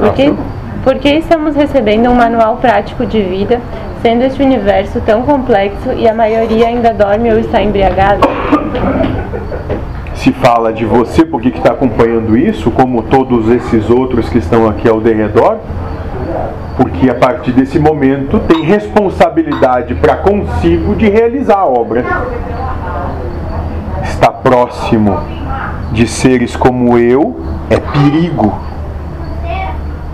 Por que, por que estamos recebendo um manual prático de vida, sendo este universo tão complexo e a maioria ainda dorme ou está embriagada? Se fala de você porque está acompanhando isso, como todos esses outros que estão aqui ao derredor, porque a partir desse momento tem responsabilidade para consigo de realizar a obra. Está próximo de seres como eu é perigo,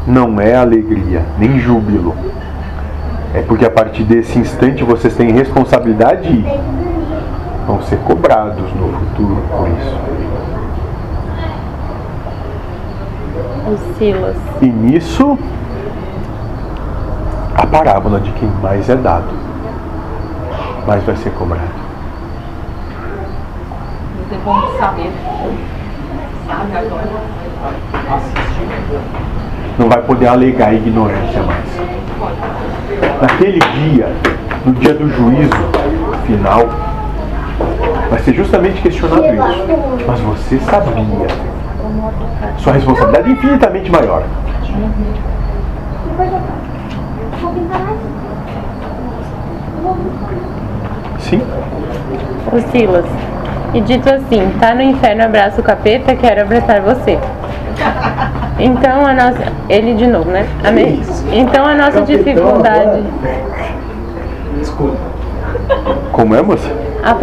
não é alegria, nem júbilo. É porque a partir desse instante vocês têm responsabilidade e vão ser cobrados no futuro por isso. Silas. E nisso, a parábola de quem mais é dado, mais vai ser cobrado. Você vamos saber. Sabe agora. Não vai poder alegar ignorância mais. Naquele dia, no dia do juízo final, vai ser justamente questionado isso. Mas você sabia. Sua responsabilidade é infinitamente maior. Sim. O Silas. E dito assim, tá no inferno, abraça o capeta, quero abraçar você. Então a nossa. Ele de novo, né? A me- Então a nossa dificuldade. Como é, moça? a